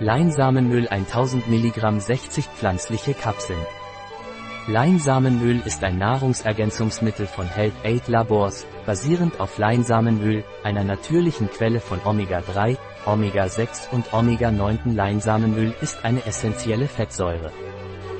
Leinsamenöl 1000 mg 60 pflanzliche Kapseln. Leinsamenöl ist ein Nahrungsergänzungsmittel von Health Aid Labors, basierend auf Leinsamenöl, einer natürlichen Quelle von Omega-3, Omega-6 und Omega-9. Leinsamenöl ist eine essentielle Fettsäure.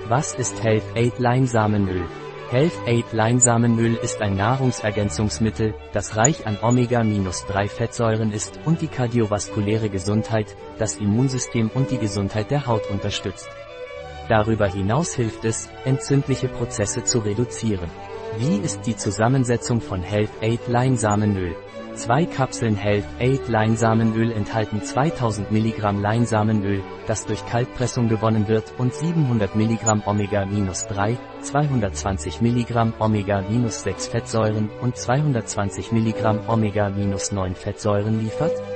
Was ist Health Aid Leinsamenöl? Health Aid Leinsamenöl ist ein Nahrungsergänzungsmittel, das reich an Omega-3-Fettsäuren ist und die kardiovaskuläre Gesundheit, das Immunsystem und die Gesundheit der Haut unterstützt. Darüber hinaus hilft es, entzündliche Prozesse zu reduzieren. Wie ist die Zusammensetzung von Health Aid Leinsamenöl? Zwei Kapseln Health Aid Leinsamenöl enthalten 2000 mg Leinsamenöl, das durch Kaltpressung gewonnen wird und 700 mg Omega-3, 220 mg Omega-6 Fettsäuren und 220 mg Omega-9 Fettsäuren liefert?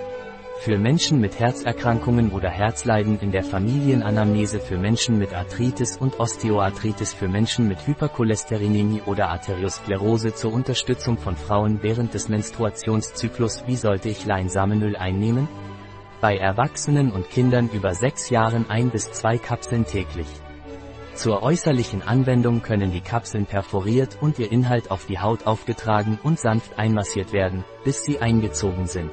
Für Menschen mit Herzerkrankungen oder Herzleiden in der Familienanamnese für Menschen mit Arthritis und Osteoarthritis für Menschen mit Hypercholesterinämie oder Arteriosklerose zur Unterstützung von Frauen während des Menstruationszyklus Wie sollte ich Leinsamenöl einnehmen? Bei Erwachsenen und Kindern über sechs Jahren ein bis zwei Kapseln täglich. Zur äußerlichen Anwendung können die Kapseln perforiert und ihr Inhalt auf die Haut aufgetragen und sanft einmassiert werden, bis sie eingezogen sind.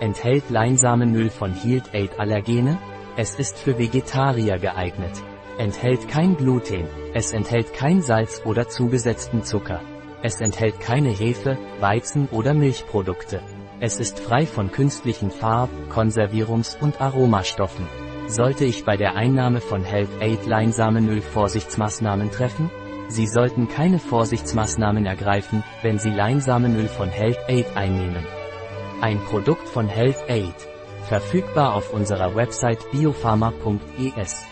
Enthält Leinsamenöl von Healed Aid Allergene? Es ist für Vegetarier geeignet. Enthält kein Gluten. Es enthält kein Salz oder zugesetzten Zucker. Es enthält keine Hefe, Weizen oder Milchprodukte. Es ist frei von künstlichen Farb-, Konservierungs- und Aromastoffen. Sollte ich bei der Einnahme von Health Aid Leinsamenöl Vorsichtsmaßnahmen treffen? Sie sollten keine Vorsichtsmaßnahmen ergreifen, wenn Sie Leinsamenöl von Health Aid einnehmen. Ein Produkt von Health Aid. Verfügbar auf unserer Website biopharma.es.